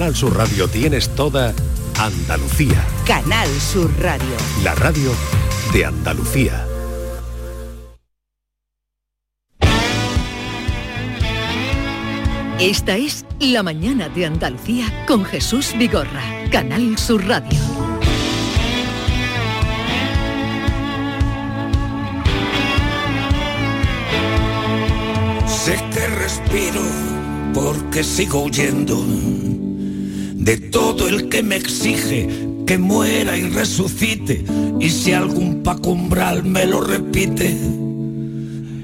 Canal Sur Radio tienes toda Andalucía. Canal Sur Radio. La radio de Andalucía. Esta es La mañana de Andalucía con Jesús Vigorra, Canal Sur Radio. Sé que respiro porque sigo huyendo de todo el que me exige que muera y resucite. Y si algún pacumbral me lo repite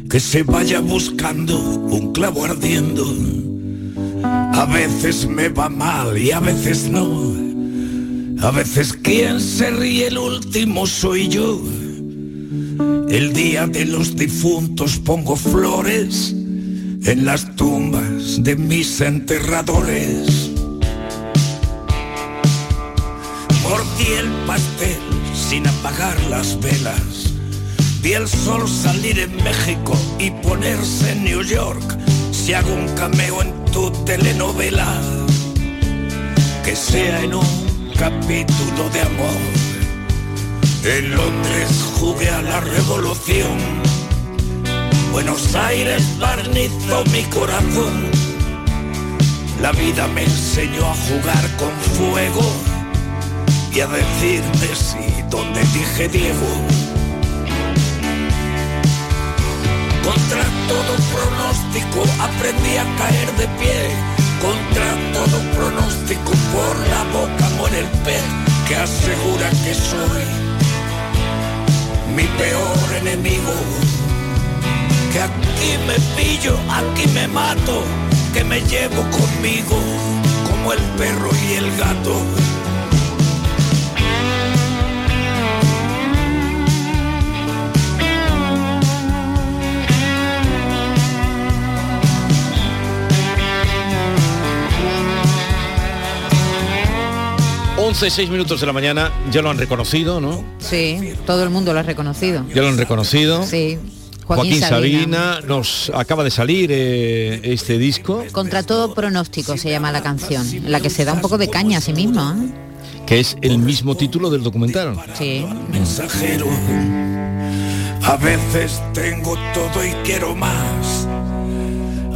que se vaya buscando un clavo ardiendo. A veces me va mal y a veces no. A veces quien se ríe el último soy yo. El día de los difuntos pongo flores en las tumbas de mis enterradores. Mordí el pastel sin apagar las velas. Vi el sol salir en México y ponerse en New York. Si hago un cameo en tu telenovela, que sea en un capítulo de amor. En Londres jugué a la revolución Buenos Aires barnizó mi corazón. La vida me enseñó a jugar con fuego y a decirme sí donde dije Diego. Contra todo pronóstico aprendí a caer de pie. Contra todo pronóstico por la boca muere el pez que asegura que soy mi peor enemigo que aquí me pillo, aquí me mato, que me llevo conmigo como el perro y el gato. Once, seis minutos de la mañana, ya lo han reconocido, ¿no? Sí, todo el mundo lo ha reconocido. Ya lo han reconocido. Sí. Joaquín, Sabina. nos acaba de salir eh, este disco. Contra todo pronóstico se llama la canción, la que se da un poco de caña a sí mismo. ¿eh? Que es el mismo título del documental. Sí. Mensajero, a veces tengo todo y quiero más.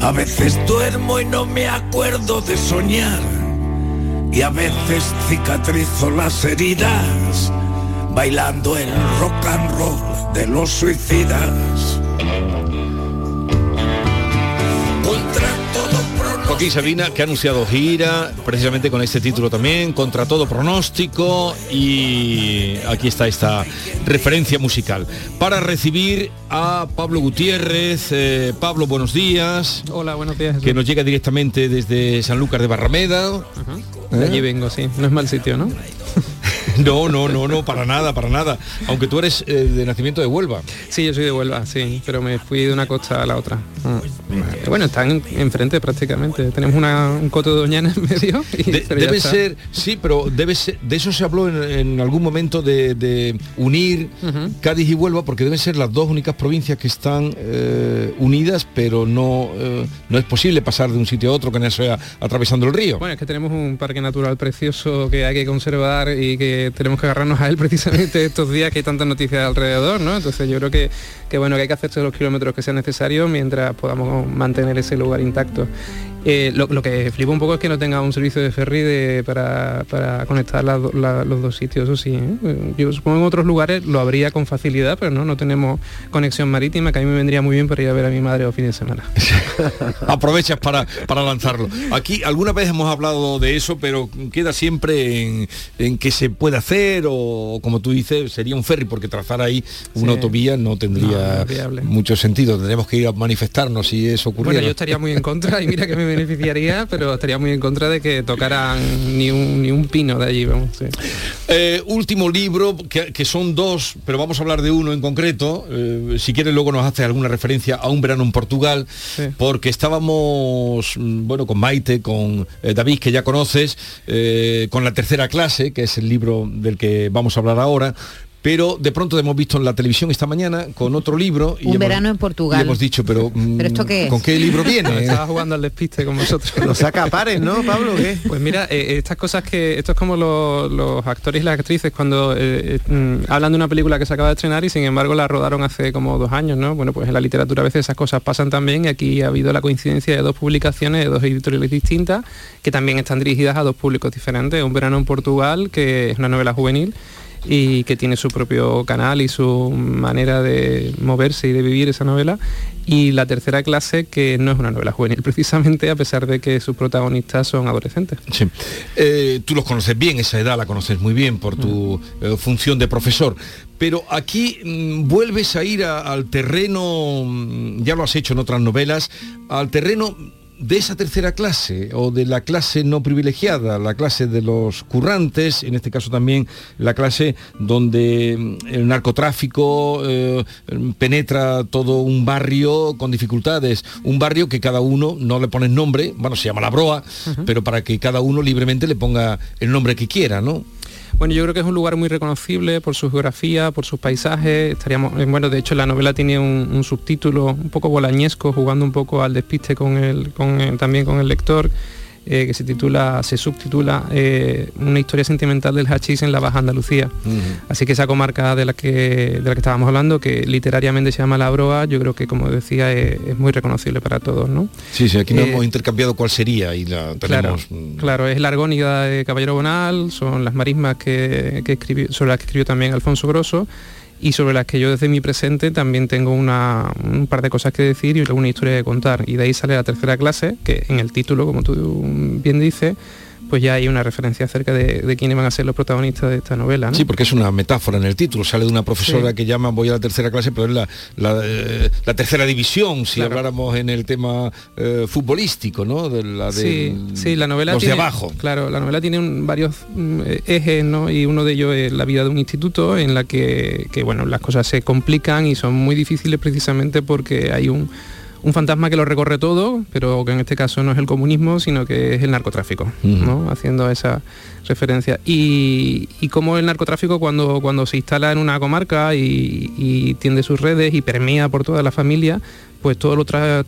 A veces duermo y no me acuerdo de soñar. Y a veces cicatrizo las heridas bailando el rock and roll de los suicidas. Joaquín Sabina, que ha anunciado gira, precisamente con este título también, contra todo pronóstico, y aquí está esta referencia musical. Para recibir a Pablo Gutiérrez. Eh, Pablo, buenos días. Hola, buenos días. Que nos llega directamente desde Sanlúcar de Barrameda. De allí vengo, sí. No es mal sitio, ¿no? No, no, no, no, para nada, para nada. Aunque tú eres eh, de nacimiento de Huelva. Sí, yo soy de Huelva, sí, pero me fui de una costa a la otra. Mm. Bueno, están enfrente prácticamente. Tenemos una, un coto de Doñana en medio. Y, De- debe está. ser, sí, pero debe ser, de eso se habló en, en algún momento de, de unir. Cádiz y Huelva, porque deben ser las dos únicas provincias que están eh, unidas, pero no, eh, no es posible pasar de un sitio a otro que no sea atravesando el río. Bueno, es que tenemos un parque natural precioso que hay que conservar y que tenemos que agarrarnos a él precisamente estos días que hay tantas noticias alrededor, ¿no? Entonces yo creo que, que bueno, que hay que hacerse los kilómetros que sean necesarios mientras podamos mantener ese lugar intacto. Eh, lo, lo que flipa un poco es que no tenga un servicio de ferry de- para, para conectar la- los dos sitios, eso sí. ¿eh? Yo supongo en otros lugares lo habría con facilidad, pero no, no tenemos conexión marítima, que a mí me vendría muy bien para ir a ver a mi madre los fines de semana. Aprovechas para, para lanzarlo. Aquí alguna vez hemos hablado de eso, pero queda siempre en, en que se puede hacer o como tú dices, sería un ferry, porque trazar ahí una Sí. autovía no tendría mucho sentido. Tendremos que ir a manifestarnos si eso ocurriera. Bueno, yo estaría muy en contra y mira que me beneficiaría, pero estaría muy en contra de que tocaran ni un, ni un pino de allí, vamos. sí. Eh, último libro, que, que son dos, pero vamos a hablar de uno en concreto. Eh, si quieres luego nos hace alguna referencia a un verano en Portugal, porque estábamos, mm, bueno, con Maite, con eh, David, que ya conoces, eh, con la tercera clase, que es el libro del que vamos a hablar ahora, pero de pronto hemos visto en la televisión esta mañana con otro libro. Y Un verano en Portugal. Y hemos dicho, pero, ¿Pero esto qué ¿con qué libro viene? Estaba jugando al despiste con vosotros. Lo saca a pares, ¿no, Pablo? ¿qué? Pues mira, eh, estas cosas que... Esto es como los, actores y las actrices cuando eh, eh, mm, hablan de una película que se acaba de estrenar y sin embargo la rodaron hace como dos años, ¿no? Bueno, pues en la literatura a veces esas cosas pasan también y aquí ha habido la coincidencia de dos publicaciones de dos editoriales distintas que también están dirigidas a dos públicos diferentes. Un verano en Portugal, que es una novela juvenil, y que tiene su propio canal y su manera de moverse y de vivir esa novela. Y la tercera clase, que no es una novela juvenil precisamente, a pesar de que sus protagonistas son adolescentes. Sí. Eh, tú los conoces bien, esa edad la conoces muy bien por tu mm. eh, función de profesor. Pero aquí mm, vuelves a ir al terreno, mm, ya lo has hecho en otras novelas, al terreno de esa tercera clase o de la clase no privilegiada, la clase de los currantes, en este caso también la clase donde mm, el narcotráfico eh, penetra todo un barrio con dificultades, un barrio que cada uno no le pone nombre, bueno, se llama La Broa, pero para que cada uno libremente le ponga el nombre que quiera, ¿no? Bueno, yo creo que es un lugar muy reconocible por su geografía, por sus paisajes. Estaríamos, eh, bueno, de hecho la novela tiene un, subtítulo un poco bolañesco, jugando un poco al despiste con el, con también con el lector eh, que se titula, se subtitula eh, Una historia sentimental del hachís en la Baja Andalucía. Así que esa comarca de la que de la que estábamos hablando, que literariamente se llama La Broa, yo creo que como decía es, muy reconocible para todos, ¿no? Sí, sí, aquí no eh, hemos intercambiado cuál sería y la tenemos. Claro, claro es la argónida de Caballero Bonal, son las marismas que, que escribió, sobre las que escribió también Alfonso Grosso y sobre las que yo desde mi presente también tengo una, un par de cosas que decir y alguna historia que contar. Y de ahí sale la tercera clase, que en el título, como tú bien dices, pues ya hay una referencia acerca de, quiénes van a ser los protagonistas de esta novela. Sí, porque es una metáfora en el título, sale de una profesora que llama voy a la tercera clase, pero es la, la, eh, tercera división, si habláramos en el tema eh, futbolístico, ¿no? De la de, sí, la novela los tiene, de abajo. Claro, la novela tiene varios mm, ejes, ¿no? Y uno de ellos es la vida de un instituto en la que, que bueno, las cosas se complican y son muy difíciles precisamente porque hay un un fantasma que lo recorre todo, pero que en este caso no es el comunismo, sino que es el narcotráfico, ¿no? haciendo esa referencia. Y, y como el narcotráfico cuando, cuando se instala en una comarca y, tiende sus redes y permea por toda la familia, pues todo lo,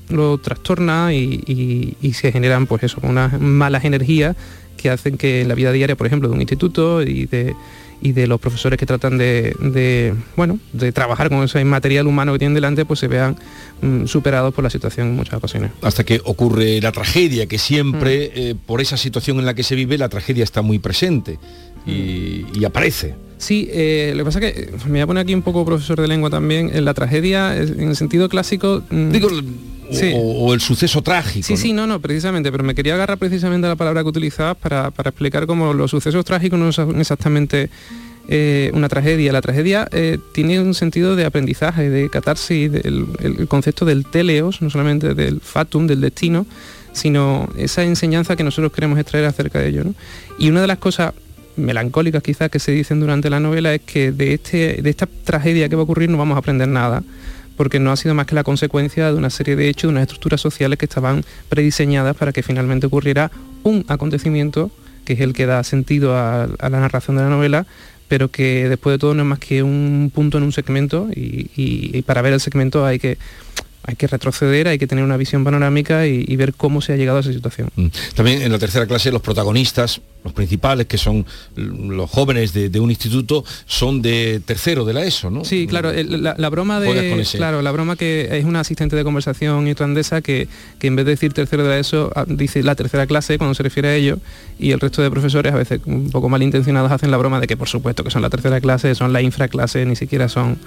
lo trastorna y, y, se generan pues eso, unas malas energías que hacen que en la vida diaria, por ejemplo, de un instituto y de y de los profesores que tratan de, bueno, de trabajar con ese material humano que tienen delante, pues se vean mm, superados por la situación en muchas ocasiones. Hasta que ocurre la tragedia, que siempre, mm. eh, por esa situación en la que se vive, la tragedia está muy presente y, mm. aparece. Sí, eh, lo que pasa es que me voy a poner aquí un poco profesor de lengua también. En la tragedia, en el sentido clásico. Digo, o, el suceso trágico. Sí, sí, no, no, precisamente, pero me quería agarrar precisamente a la palabra que utilizabas para, explicar cómo los sucesos trágicos no son exactamente eh, una tragedia. La tragedia eh, tiene un sentido de aprendizaje, de catarsis, del el concepto del teleos, no solamente del fatum, del destino, sino esa enseñanza que nosotros queremos extraer acerca de ello. Y una de las cosas melancólicas quizás que se dicen durante la novela es que de, este, de esta tragedia que va a ocurrir no vamos a aprender nada porque no ha sido más que la consecuencia de una serie de hechos, de unas estructuras sociales que estaban prediseñadas para que finalmente ocurriera un acontecimiento, que es el que da sentido a, la narración de la novela, pero que después de todo no es más que un punto en un segmento y para ver el segmento hay que hay que retroceder, hay que tener una visión panorámica y, ver cómo se ha llegado a esa situación. Mm. También en la tercera clase los protagonistas, los principales, que son los jóvenes de, un instituto, son de tercero de la ESO, ¿no? Sí, claro, la, broma de. Claro, la broma que es una asistente de conversación irlandesa que, que en vez de decir tercero de la ESO, ah, dice la tercera clase cuando se refiere a ello, y el resto de profesores, a veces un poco malintencionados, hacen la broma de que por supuesto que son la tercera clase, son la infraclase, ni siquiera son,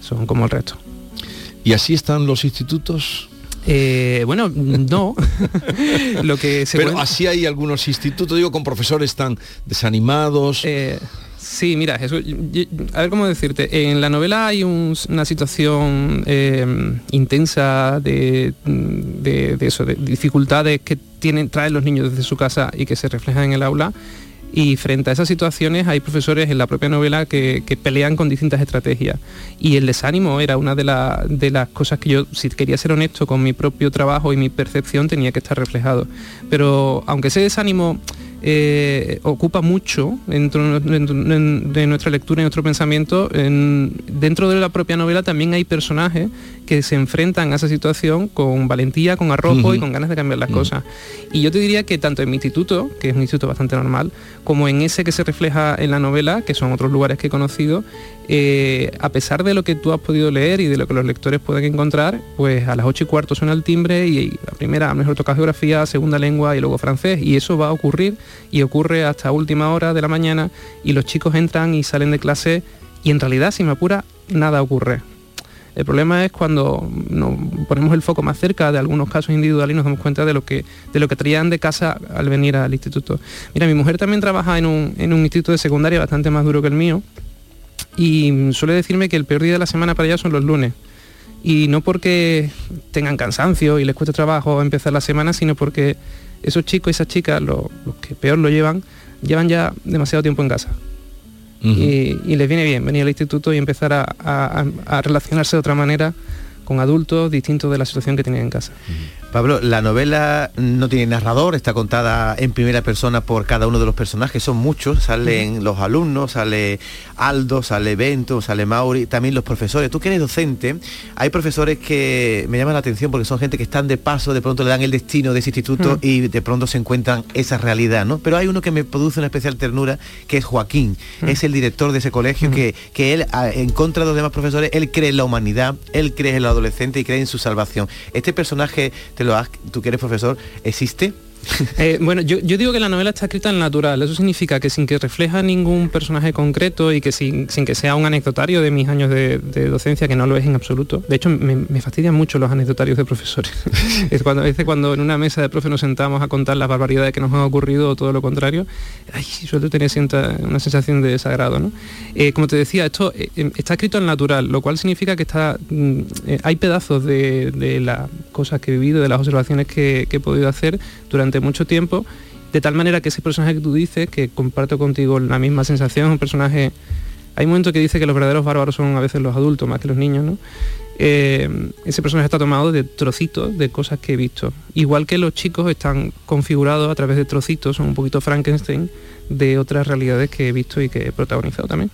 son como el resto. ¿Y así están los institutos? Eh, bueno, no. Lo que Pero así hay algunos institutos, digo, con profesores tan desanimados. Eh, sí, mira, Jesús, a ver cómo decirte. En la novela hay una situación eh, intensa de, eso, de dificultades que tienen, traen los niños desde su casa y que se reflejan en el aula y frente a esas situaciones hay profesores en la propia novela que, pelean con distintas estrategias. Y el desánimo era una de, de, las cosas que yo, si quería ser honesto con mi propio trabajo y mi percepción, tenía que estar reflejado. Pero aunque ese desánimo eh, ocupa mucho dentro de nuestra lectura y nuestro pensamiento. dentro de la propia novela también hay personajes que se enfrentan a esa situación con valentía, con arrojo y con ganas de cambiar las cosas. Y yo te diría que tanto en mi instituto, que es un instituto bastante normal, como en ese que se refleja en la novela, que son otros lugares que he conocido, eh, a pesar de lo que tú has podido leer y de lo que los lectores pueden encontrar, pues a las 8 y cuarto suena el timbre y la primera a lo mejor toca geografía, segunda lengua y luego francés. Y eso va a ocurrir y ocurre hasta última hora de la mañana y los chicos entran y salen de clase y en realidad, si me apura, nada ocurre. El problema es cuando nos ponemos el foco más cerca de algunos casos individuales y nos damos cuenta de lo que, de lo que traían de casa al venir al instituto. Mira, mi mujer también trabaja en un, en un instituto de secundaria bastante más duro que el mío y suele decirme que el peor día de la semana para ella son los lunes. Y no porque tengan cansancio y les cueste trabajo empezar la semana, sino porque esos chicos y esas chicas, los, que peor lo llevan, llevan ya demasiado tiempo en casa. y, les viene bien venir al instituto y empezar a relacionarse de otra manera con adultos distintos de la situación que tienen en casa. Pablo, la novela no tiene narrador, está contada en primera persona por cada uno de los personajes, son muchos, salen los alumnos, sale Aldo, sale Bento, sale Mauri, también los profesores. Tú que eres docente, hay profesores que me llaman la atención porque son gente que están de paso, de pronto le dan el destino de ese instituto y de pronto se encuentran esa realidad, ¿no? Pero hay uno que me produce una especial ternura, que es Joaquín, es el director de ese colegio, que, que él, en contra de los demás profesores, él cree en la humanidad, él cree en la adolescente y cree en su salvación. Este personaje lo tú que eres profesor, ¿existe? Eh, bueno, yo, digo que la novela está escrita en natural. Eso significa que sin que refleja ningún personaje concreto y que sin, que sea un anecdotario de mis años de, docencia, que no lo es en absoluto. De hecho, me, fastidian mucho los anecdotarios de profesores. es cuando, veces cuando en una mesa de profe nos sentamos a contar las barbaridades que nos han ocurrido o todo lo contrario, ay, suelo tener una sensación de desagrado. ¿no? Eh, como te decía, esto eh, em, está escrito en natural, lo cual significa que está, mm, hay pedazos de, las cosas que he vivido, de las observaciones que he podido hacer durante mucho tiempo, de tal manera que ese personaje que tú dices, que comparto contigo la misma sensación, un personaje... Hay un momento que dice que los verdaderos bárbaros son a veces los adultos más que los niños, ¿no? Eh, ese personaje está tomado de trocitos de cosas que he visto. Igual que los chicos están configurados a través de trocitos, son un poquito Frankenstein, de otras realidades que he visto y que he protagonizado también.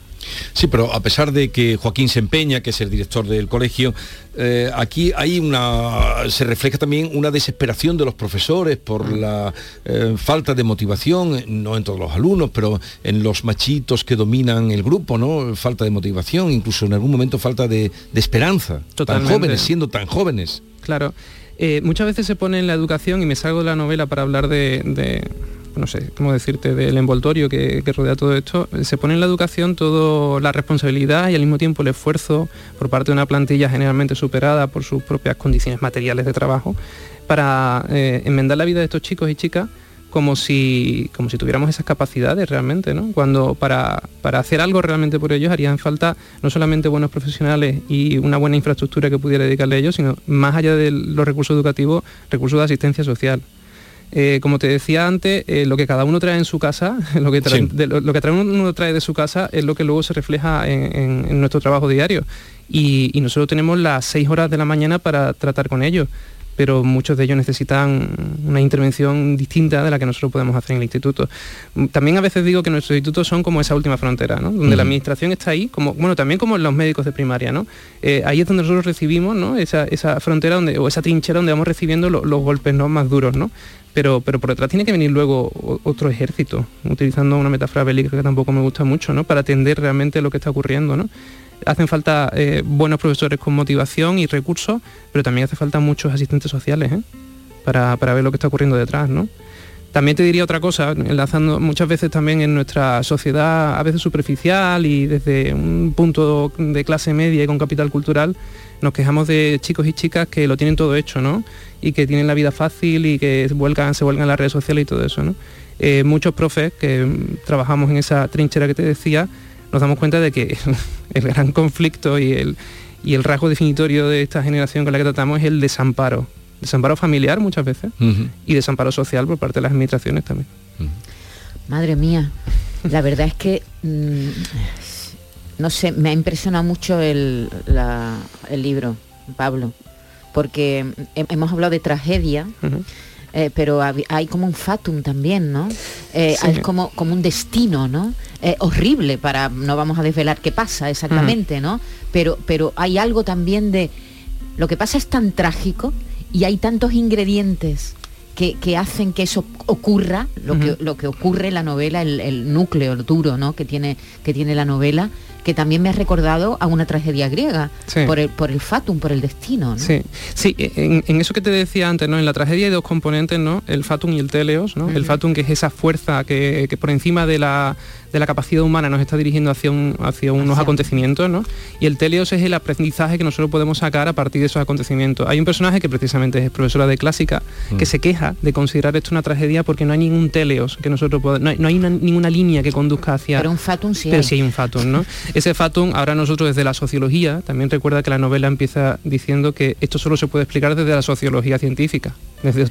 Sí, pero a pesar de que Joaquín se empeña, que es el director del colegio, eh, aquí hay una. se refleja también una desesperación de los profesores por la eh, falta de motivación, no en todos los alumnos, pero en los machitos que dominan el grupo, ¿no? Falta de motivación, incluso en algún momento falta de, esperanza. Tan jóvenes, siendo tan jóvenes. Claro. Eh, muchas veces se pone en la educación, y me salgo de la novela para hablar de no sé cómo decirte, del envoltorio que, rodea todo esto, se pone en la educación toda la responsabilidad y al mismo tiempo el esfuerzo por parte de una plantilla generalmente superada por sus propias condiciones materiales de trabajo para eh, enmendar la vida de estos chicos y chicas como si, como si tuviéramos esas capacidades realmente, ¿no? Cuando para, para hacer algo realmente por ellos harían falta no solamente buenos profesionales y una buena infraestructura que pudiera dedicarle a ellos, sino más allá de los recursos educativos, recursos de asistencia social. Eh, como te decía antes, eh, lo que cada uno trae en su casa, lo que, trae, de, lo, que uno trae de su casa es lo que luego se refleja en, nuestro trabajo diario. Y, nosotros tenemos las seis horas de la mañana para tratar con ellos pero muchos de ellos necesitan una intervención distinta de la que nosotros podemos hacer en el instituto. También a veces digo que nuestros institutos son como esa última frontera, donde la administración está ahí, como, bueno, también como los médicos de primaria, ¿no? Eh, ahí es donde nosotros recibimos ¿no? esa, frontera donde, o esa trinchera donde vamos recibiendo los golpes ¿no? más duros. ¿no? Pero, pero por detrás tiene que venir luego otro ejército, utilizando una metáfora bélica que tampoco me gusta mucho, ¿no? Para atender realmente lo que está ocurriendo, ¿no? Hacen falta eh, buenos profesores con motivación y recursos, pero también hace falta muchos asistentes sociales, ¿eh? para, para, ver lo que está ocurriendo detrás, ¿no? También te diría otra cosa, enlazando muchas veces también en nuestra sociedad, a veces superficial y desde un punto de clase media y con capital cultural, nos quejamos de chicos y chicas que lo tienen todo hecho, ¿no? Y que tienen la vida fácil y que se vuelcan, se vuelcan en las redes sociales y todo eso, ¿no? Eh, muchos profes que trabajamos en esa trinchera que te decía, nos damos cuenta de que el gran conflicto y el, y el rasgo definitorio de esta generación con la que tratamos es el desamparo. Desamparo familiar muchas veces y desamparo social por parte de las administraciones también. Madre mía, la verdad es que mm, no sé, me ha impresionado mucho el, libro, Pablo, porque hemos hablado de tragedia, eh, pero hay como un fatum también, ¿no? Eh, hay como, como un destino, ¿no? Eh, horrible para, no vamos a desvelar qué pasa exactamente, ¿no? Pero, pero hay algo también de, lo que pasa es tan trágico y hay tantos ingredientes que, hacen que eso ocurra, lo, que, lo que ocurre en la novela, el, núcleo duro ¿no? que, tiene, que tiene la novela, que también me ha recordado a una tragedia griega, por, el, por el fatum, por el destino. Sí, sí en, eso que te decía antes, ¿no? en la tragedia hay dos componentes, ¿no? el fatum y el teleos, ¿no? el fatum que es esa fuerza que, que por encima de la de la capacidad humana nos está dirigiendo hacia, un, hacia unos acontecimientos, ¿no? Y el teleos es el aprendizaje que nosotros podemos sacar a partir de esos acontecimientos. Hay un personaje que precisamente es profesora de clásica, que mm. se queja de considerar esto una tragedia porque no hay ningún teleos que nosotros podemos, no hay, ninguna línea que conduzca hacia... Pero un fatum sí Pero sí hay un fatum, ¿no? Ese fatum, ahora nosotros desde la sociología, también recuerda que la novela empieza diciendo que esto solo se puede explicar desde la sociología científica. Desde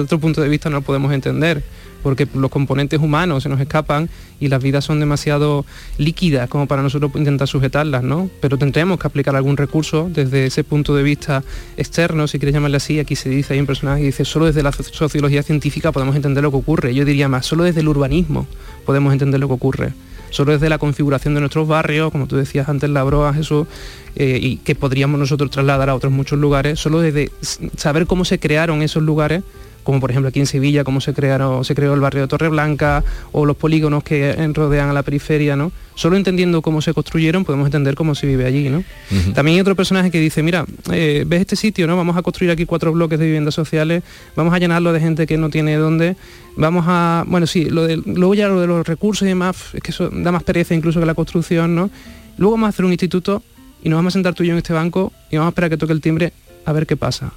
otro, punto de vista no lo podemos entender porque los componentes humanos se nos escapan y las vidas son demasiado líquidas como para nosotros intentar sujetarlas, ¿no? Pero tendremos que aplicar algún recurso desde ese punto de vista externo, si quieres llamarle así, aquí se dice, hay un personaje que dice, solo desde la sociología científica podemos entender lo que ocurre. Yo diría más, solo desde el urbanismo podemos entender lo que ocurre. Solo desde la configuración de nuestros barrios, como tú decías antes, la broa, Jesús, eh, y que podríamos nosotros trasladar a otros muchos lugares, solo desde saber cómo se crearon esos lugares como por ejemplo aquí en Sevilla, cómo se, crearon, se creó el barrio de Torreblanca o los polígonos que rodean a la periferia, ¿no? Solo entendiendo cómo se construyeron podemos entender cómo se vive allí, ¿no? También hay otro personaje que dice, mira, eh, ves este sitio, ¿no? Vamos a construir aquí cuatro bloques de viviendas sociales, vamos a llenarlo de gente que no tiene dónde, vamos a, bueno, sí, lo de, luego ya lo de los recursos y demás, es que eso da más pereza incluso que la construcción, ¿no? Luego vamos a hacer un instituto y nos vamos a sentar tú y yo en este banco y vamos a esperar que toque el timbre a ver qué pasa.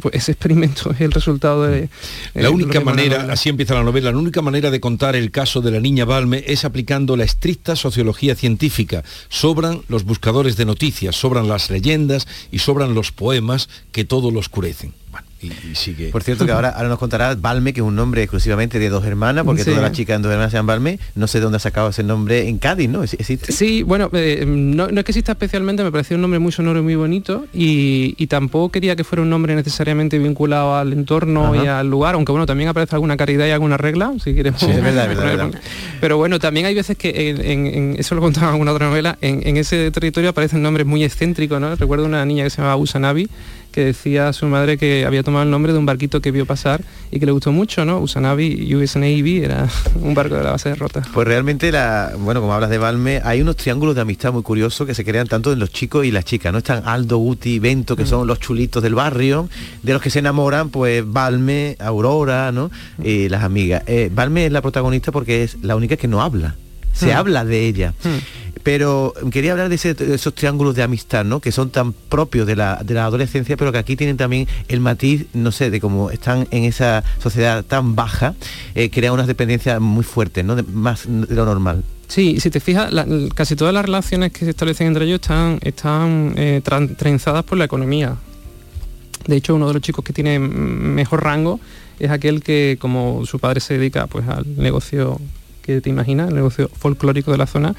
Pues ese experimento es el resultado de... Eh, la única manera, así empieza la novela, la única manera de contar el caso de la niña Balme es aplicando la estricta sociología científica. Sobran los buscadores de noticias, sobran las leyendas y sobran los poemas que todo lo oscurecen. Por cierto que ahora, ahora nos contará Balme, que es un nombre exclusivamente de dos hermanas, porque todas las chicas en dos hermanas se llaman Balme. No sé de dónde ha sacado ese nombre en Cádiz, ¿no? ¿Existe? Sí, bueno, eh, no, es que exista especialmente, me pareció un nombre muy sonoro y muy bonito y, tampoco quería que fuera un nombre necesariamente vinculado al entorno y al lugar, aunque bueno, también aparece alguna caridad y alguna regla, si queremos. Sí, es verdad, es verdad, Pero bueno, también hay veces que, en, eso lo contaba en alguna otra novela, en, ese territorio aparecen nombres muy excéntricos, ¿no? Recuerdo una niña que se llamaba Usanavi, que decía a su madre que había tomado el nombre de un barquito que vio pasar y que le gustó mucho, ¿no? Usanavi, US Navy, era un barco de la base de rota. Pues realmente, la, bueno, como hablas de Balme, hay unos triángulos de amistad muy curiosos que se crean tanto en los chicos y las chicas, ¿no? Están Aldo, Guti, Bento, que mm. son los chulitos del barrio, de los que se enamoran, pues Balme, Aurora, ¿no? Mm. Y las amigas. Eh, Balme es la protagonista porque es la única que no habla. Se mm. habla de ella. Pero quería hablar de, esos triángulos de amistad, ¿no? Que son tan propios de la, adolescencia, pero que aquí tienen también el matiz, no sé, de cómo están en esa sociedad tan baja, eh, crea unas dependencias muy fuertes, ¿no? más de lo normal. Sí, si te fijas, casi todas las relaciones que se establecen entre ellos están, están eh, trenzadas por la economía. De hecho, uno de los chicos que tiene mejor rango es aquel que, como su padre se dedica pues, al negocio que te imaginas, el negocio folclórico de la zona,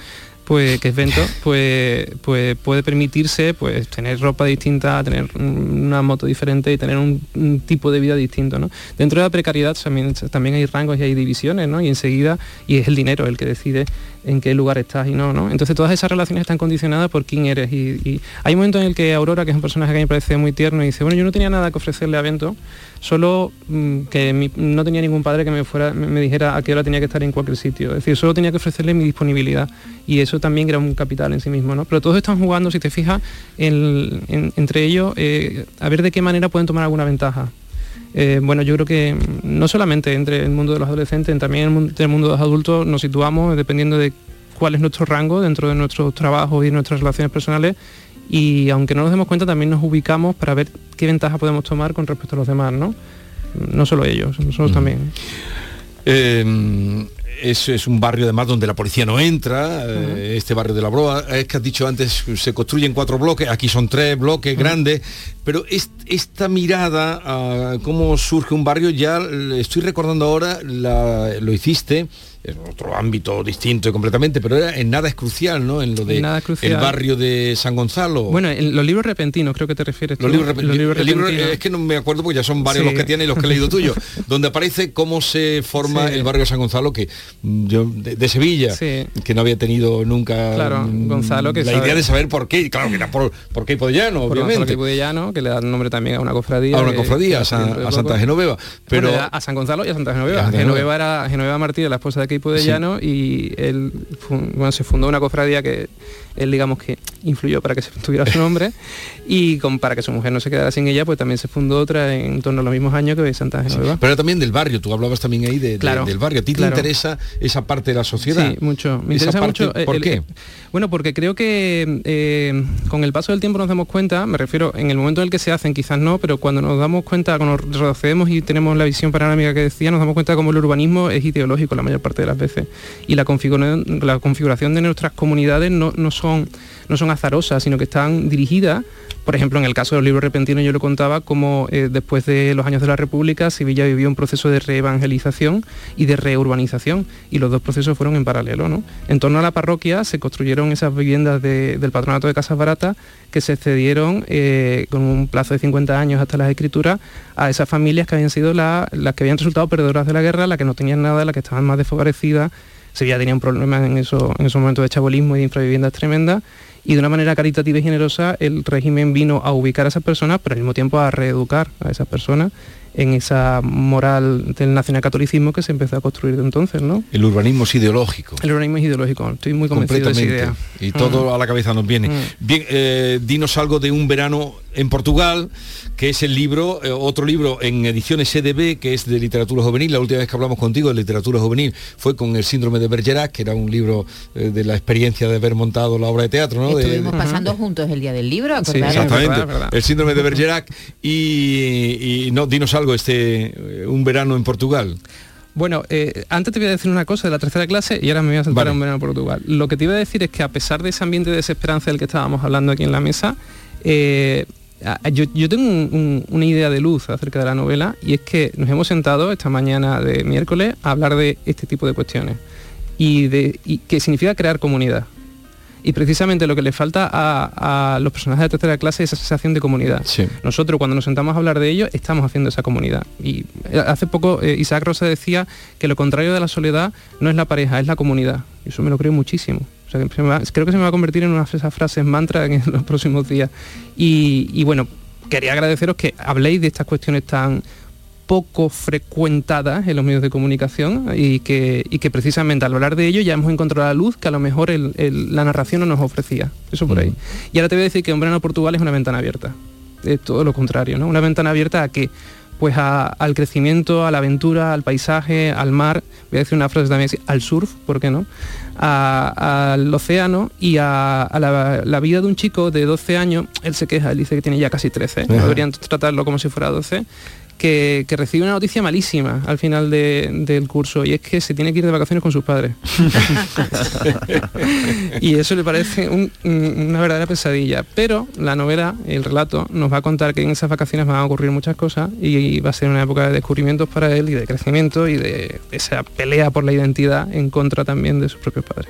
pues que es Vento, pues, pues puede permitirse pues tener ropa distinta, tener una moto diferente y tener un, tipo de vida distinto. ¿no? Dentro de la precariedad también, también hay rangos y hay divisiones, ¿no? Y enseguida, y es el dinero el que decide en qué lugar estás y no, ¿no? Entonces todas esas relaciones están condicionadas por quién eres. Y, hay un momento en el que Aurora, que es un personaje que a mí me parece muy tierno, y dice, bueno, yo no tenía nada que ofrecerle a Vento, solo mm, que no tenía ningún padre que me fuera me, dijera a qué hora tenía que estar en cualquier sitio. Es decir, solo tenía que ofrecerle mi disponibilidad. Y eso también era un capital en sí mismo, ¿no? Pero todos están jugando, si te fijas, entre ellos, eh, a ver de qué manera pueden tomar alguna ventaja. Eh, bueno, yo creo que no solamente entre el mundo de los adolescentes, también entre el mundo de los adultos nos situamos dependiendo de cuál es nuestro rango dentro de nuestro trabajo y nuestras relaciones personales y aunque no nos demos cuenta también nos ubicamos para ver qué ventaja podemos tomar con respecto a los demás, ¿no? No solo ellos, nosotros también. Eh, es, es, un barrio además donde la policía no entra, eh, este barrio de la Broa, es que has dicho antes, se construyen cuatro bloques, aquí son tres bloques grandes, pero esta mirada a cómo surge un barrio, ya estoy recordando ahora, lo hiciste es otro ámbito distinto completamente, pero era, en nada es crucial, ¿no? En lo de Nada el barrio de San Gonzalo. Bueno, en los libros repentinos creo que te refieres. Los tú. libros, Los libros el libro- repentinos. es que no me acuerdo porque ya son varios Sí. los que tiene y los que he leído tuyo, donde aparece cómo se forma Sí. el barrio de San Gonzalo, que yo de, de Sevilla, Sí. que no había tenido nunca Claro, mm, Gonzalo, que la sabe- idea de saber por qué, claro que era por, por qué Podellano, por obviamente. Quipudellano, que le da nombre también a una cofradía. A una cofradía, que a, San- Santa Genoveva. Pero Bueno, a San Gonzalo y a Santa Y Genoveva. Santa Genoveva era Genoveva Martínez, la esposa de Keipo de Sí. Llano, y él bueno, se fundó una cofradía que él digamos que influyó para que se tuviera su nombre y con, para que su mujer no se quedara sin ella, pues también se fundó otra en torno a los mismos años que Santa Genoveva. pero también del barrio, tú hablabas también ahí de, de- Claro, del barrio. ¿A ti claro. te interesa esa parte de la sociedad? Sí, mucho. Me Esa interesa parte, mucho. eh, ¿Por el- qué? el- bueno, porque creo que eh, con el paso del tiempo nos damos cuenta, me refiero, en el momento en el que se hacen, quizás no, pero cuando nos damos cuenta, cuando retrocedemos y tenemos la visión panorámica que decía, nos damos cuenta de cómo el urbanismo es ideológico la mayor parte de las veces. Y la configuración, la configuración de nuestras comunidades no, no son, no son azarosas, sino que están dirigidas por ejemplo, en el caso de los libros repentinos yo lo contaba como eh, después de los años de la República Sevilla vivió un proceso de reevangelización y de reurbanización y los dos procesos fueron en paralelo. ¿no? En torno a la parroquia se construyeron esas viviendas de- del patronato de Casas Baratas que se cedieron eh, con un plazo de 50 años hasta las escrituras a esas familias que habían sido la- las que habían resultado perdedoras de la guerra, las que no tenían nada, las que estaban más desfavorecidas. Sevilla tenía un problema en, eso, en esos momentos de chabolismo y de infraviviendas tremendas y de una manera caritativa y generosa el régimen vino a ubicar a esas personas, pero al mismo tiempo a reeducar a esas personas en esa moral del nacionalcatolicismo que se empezó a construir de entonces, ¿no? El urbanismo es ideológico. El urbanismo es ideológico, estoy muy convencido de esa idea. Y todo Mm. a la cabeza nos viene. Mm. Bien, eh, dinos algo de un verano en Portugal, que es el libro, eh, otro libro en ediciones EDB, que es de literatura juvenil. La última vez que hablamos contigo de literatura juvenil fue con el síndrome de Bergerac, que era un libro eh, de la experiencia de haber montado la obra de teatro, ¿no? Estuvimos de- pasando juntos el día del libro, Sí? Exactamente, verdad, verdad. el síndrome de Bergerac. Y, y no, dinos algo, este, eh, un verano en Portugal. Bueno, eh, antes te voy a decir una cosa de la tercera clase y ahora me voy a saltar Vale. a un verano en Portugal. Lo que te iba a decir es que a pesar de ese ambiente de desesperanza del que estábamos hablando aquí en la mesa, eh, yo, yo tengo un- un- una idea de luz acerca de la novela y es que nos hemos sentado esta mañana de miércoles a hablar de este tipo de cuestiones y de y que significa crear comunidad. Y precisamente lo que le falta a, a los personajes de tercera clase es esa sensación de comunidad. Sí. Nosotros cuando nos sentamos a hablar de ello estamos haciendo esa comunidad. Y eh, hace poco eh, Isaac Rosa decía que lo contrario de la soledad no es la pareja, es la comunidad. Y eso me lo creo muchísimo. O sea, que se me va- creo que se me va a convertir en una de esas frases mantra en los próximos días. Y, y bueno, quería agradeceros que habléis de estas cuestiones tan poco frecuentadas en los medios de comunicación y que, y que precisamente al hablar de ello ya hemos encontrado la luz que a lo mejor el- el- la narración no nos ofrecía. Eso por ahí. Y ahora te voy a decir que un verano Portugal es una ventana abierta. Es todo lo contrario, ¿no? Una ventana abierta a que pues a- al crecimiento, a la aventura, al paisaje, al mar, voy a decir una frase también al surf, ¿por qué no? Al océano y a, a la, la vida de un chico de 12 años, él se queja, él dice que tiene ya casi 13, Ajá. deberían tratarlo como si fuera 12, que, que recibe una noticia malísima al final de- del curso y es que se tiene que ir de vacaciones con sus padres. y eso le parece un- un- una verdadera pesadilla. Pero la novela, el relato, nos va a contar que en esas vacaciones van a ocurrir muchas cosas y va a ser una época de descubrimientos para él y de crecimiento y de esa pelea por la identidad en contra también de sus propios padres.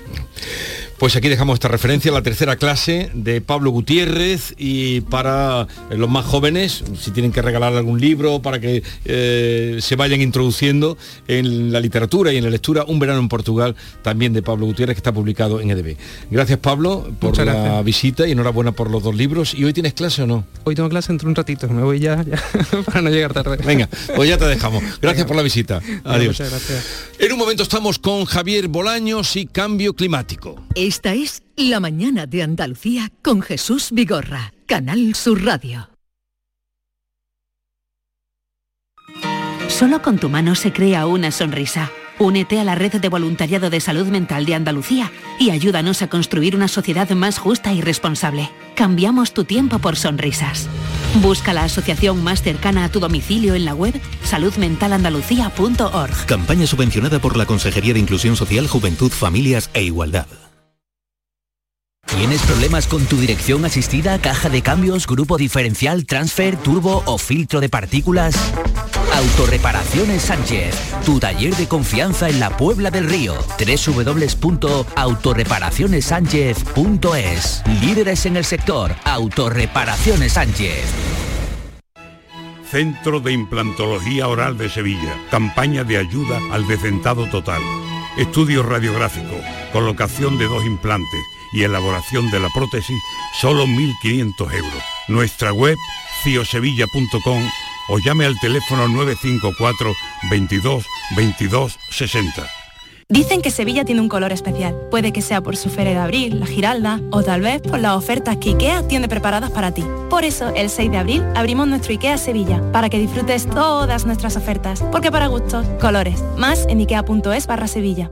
Pues aquí dejamos esta referencia a la tercera clase de Pablo Gutiérrez y para eh, los más jóvenes, si tienen que regalar algún libro para que eh, se vayan introduciendo en la literatura y en la lectura, Un verano en Portugal, también de Pablo Gutiérrez, que está publicado en EDB. Gracias Pablo por Muchas la gracias. visita y enhorabuena por los dos libros. ¿Y hoy tienes clase o no? Hoy tengo clase entre un ratito, me voy ya, ya para no llegar tarde. Venga, pues ya te dejamos. Gracias por la visita. Adiós. Muchas gracias. En un momento estamos con Javier Bolaños y Cambio Climático. Esta es La mañana de Andalucía con Jesús Vigorra, Canal Sur Radio. Solo con tu mano se crea una sonrisa. Únete a la red de voluntariado de salud mental de Andalucía y ayúdanos a construir una sociedad más justa y responsable. Cambiamos tu tiempo por sonrisas. Busca la asociación más cercana a tu domicilio en la web saludmentalandalucía.org. Campaña subvencionada por la Consejería de Inclusión Social, Juventud, Familias e Igualdad. ¿Tienes problemas con tu dirección asistida, caja de cambios, grupo diferencial, transfer, turbo o filtro de partículas? Autorreparaciones Sánchez, tu taller de confianza en la Puebla del Río. www.autorreparacionessánchez.es. Líderes en el sector, Autorreparaciones Sánchez. Centro de Implantología Oral de Sevilla. Campaña de ayuda al decentado total. Estudio radiográfico, colocación de dos implantes y elaboración de la prótesis, solo 1.500 euros. Nuestra web, ciosevilla.com o llame al teléfono 954 22 22 60. Dicen que Sevilla tiene un color especial. Puede que sea por su feria de abril, la Giralda, o tal vez por las ofertas que IKEA tiene preparadas para ti. Por eso, el 6 de abril abrimos nuestro IKEA Sevilla, para que disfrutes todas nuestras ofertas. Porque para gustos, colores. Más en ikea.es barra Sevilla.